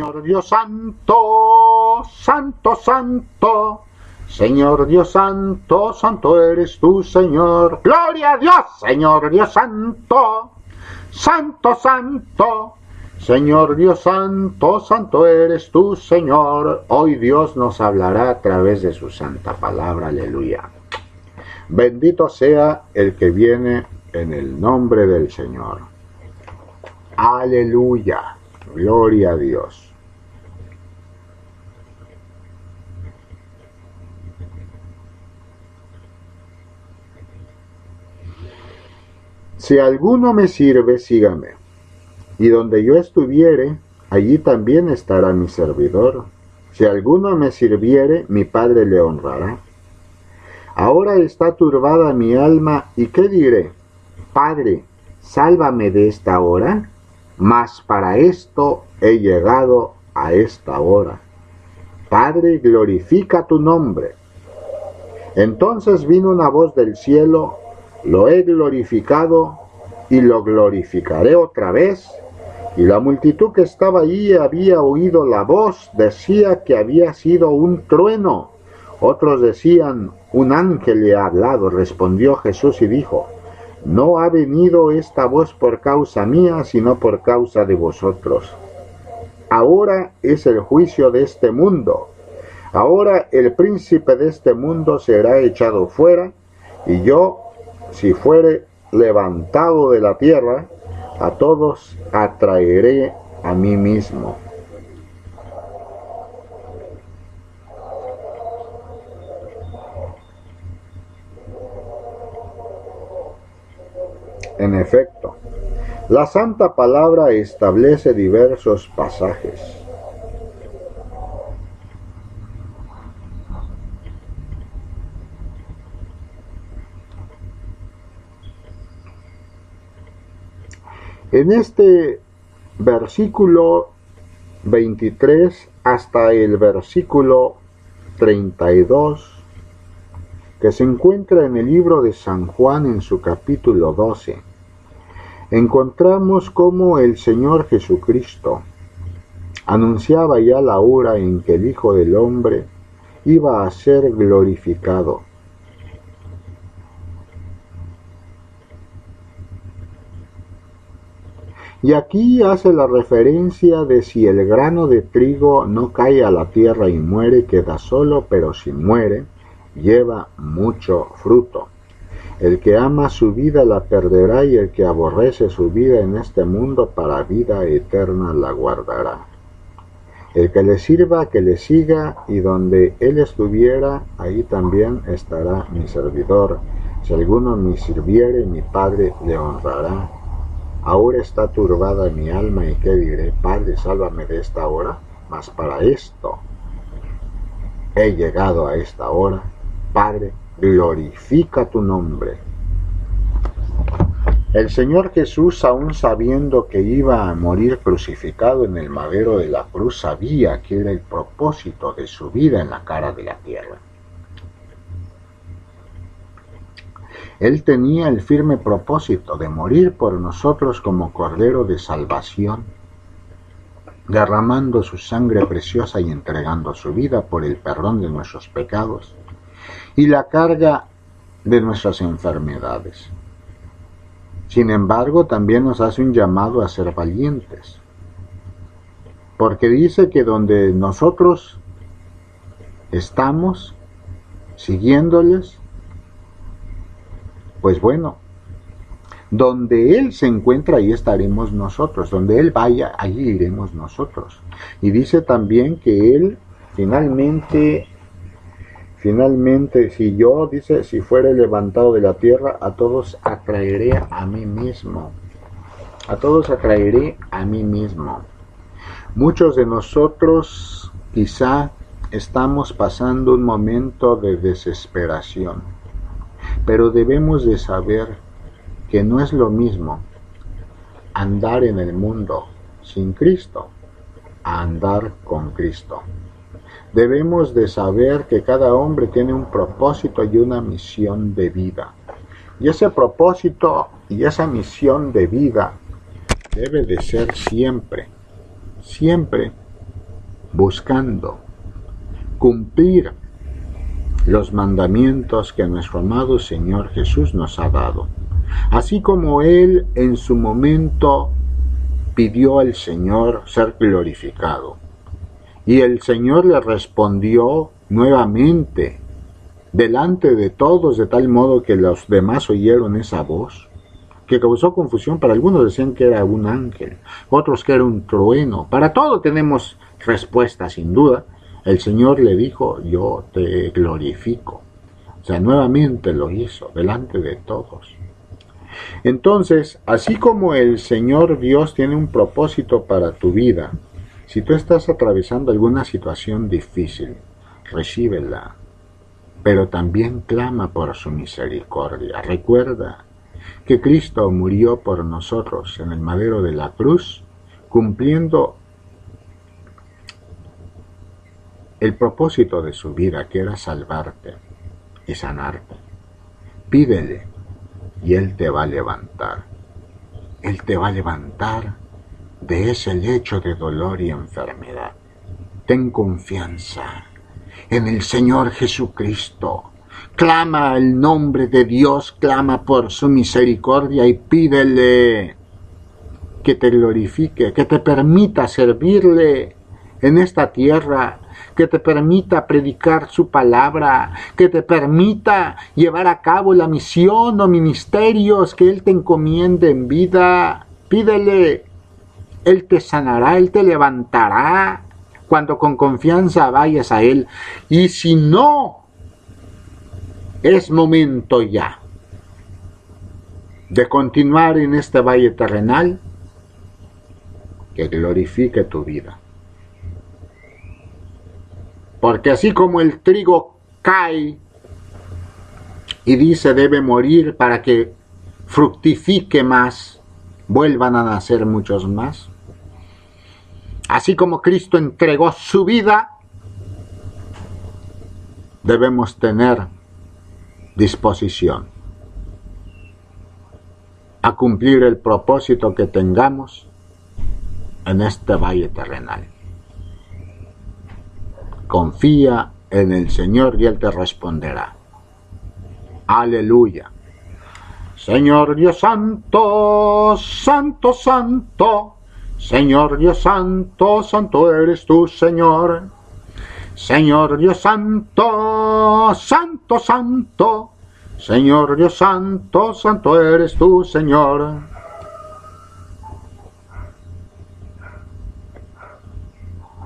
Señor Dios Santo, Santo, Santo. Señor Dios Santo, Santo eres tú, Señor. Gloria a Dios, Señor Dios Santo, Santo, Santo. Señor Dios Santo, Santo eres tú, Señor. Hoy Dios nos hablará a través de su santa palabra. Aleluya. Bendito sea el que viene en el nombre del Señor. Aleluya. Gloria a Dios. Si alguno me sirve, sígame. Y donde yo estuviere, allí también estará mi servidor. Si alguno me sirviere, mi Padre le honrará. Ahora está turbada mi alma, ¿y qué diré? Padre, sálvame de esta hora, mas para esto he llegado a esta hora. Padre, glorifica tu nombre. Entonces vino una voz del cielo, lo he glorificado y lo glorificaré otra vez. Y la multitud que estaba allí había oído la voz, decía que había sido un trueno. Otros decían, un ángel le ha hablado. Respondió Jesús y dijo, no ha venido esta voz por causa mía, sino por causa de vosotros. Ahora es el juicio de este mundo. Ahora el príncipe de este mundo será echado fuera, y yo, si fuere levantado de la tierra, a todos atraeré a mí mismo. En efecto, la Santa Palabra establece diversos pasajes. En este versículo 23 hasta el versículo 32, que se encuentra en el libro de San Juan en su capítulo 12, encontramos cómo el Señor Jesucristo anunciaba ya la hora en que el Hijo del Hombre iba a ser glorificado. Y aquí hace la referencia de si el grano de trigo no cae a la tierra y muere, queda solo, pero si muere, lleva mucho fruto. El que ama su vida la perderá y el que aborrece su vida en este mundo para vida eterna la guardará. El que le sirva, que le siga, y donde él estuviera, ahí también estará mi servidor. Si alguno me sirviere, mi Padre le honrará. Ahora está turbada mi alma, y qué diré, Padre, sálvame de esta hora, mas para esto he llegado a esta hora. Padre, glorifica tu nombre. El Señor Jesús, aun sabiendo que iba a morir crucificado en el madero de la cruz, sabía que era el propósito de su vida en la cara de la tierra. Él tenía el firme propósito de morir por nosotros como Cordero de Salvación, derramando su sangre preciosa y entregando su vida por el perdón de nuestros pecados y la carga de nuestras enfermedades. Sin embargo, también nos hace un llamado a ser valientes, porque dice que donde nosotros estamos siguiéndoles, pues bueno, donde Él se encuentra, ahí estaremos nosotros. Donde Él vaya, allí iremos nosotros. Y dice también que Él finalmente Finalmente, si yo, dice, si fuere levantado de la tierra, a todos atraeré a mí mismo. A todos atraeré a mí mismo. Muchos de nosotros quizá estamos pasando un momento de desesperación, pero debemos de saber que no es lo mismo andar en el mundo sin Cristo a andar con Cristo. Debemos de saber que cada hombre tiene un propósito y una misión de vida. Y ese propósito y esa misión de vida debe de ser siempre, siempre buscando cumplir los mandamientos que nuestro amado Señor Jesús nos ha dado. Así como Él en su momento pidió al Señor ser glorificado. Y el Señor le respondió nuevamente delante de todos, de tal modo que los demás oyeron esa voz, que causó confusión. Para algunos decían que era un ángel, otros que era un trueno. Para todo tenemos respuesta, sin duda. El Señor le dijo, yo te glorifico. O sea, nuevamente lo hizo, delante de todos. Entonces, así como el Señor Dios tiene un propósito para tu vida, si tú estás atravesando alguna situación difícil, recíbela, pero también clama por su misericordia. Recuerda que Cristo murió por nosotros en el madero de la cruz, cumpliendo el propósito de su vida, que era salvarte y sanarte. Pídele y Él te va a levantar. Él te va a levantar de ese lecho de dolor y enfermedad. Ten confianza en el Señor Jesucristo. Clama el nombre de Dios, clama por su misericordia y pídele que te glorifique, que te permita servirle en esta tierra, que te permita predicar su palabra, que te permita llevar a cabo la misión o ministerios que Él te encomiende en vida. Pídele, Él te sanará, Él te levantará, cuando con confianza vayas a Él. Y si no, es momento ya de continuar en este valle terrenal que glorifique tu vida. Porque así como el trigo cae y dice debe morir para que fructifique más, vuelvan a nacer muchos más. Así como Cristo entregó su vida, debemos tener disposición a cumplir el propósito que tengamos en este valle terrenal. Confía en el Señor y Él te responderá. Aleluya. Señor Dios Santo, Santo, Santo, Señor Dios Santo, Santo eres tú, Señor. Señor Dios Santo, Santo, Santo, Señor Dios Santo, Santo eres tú, Señor.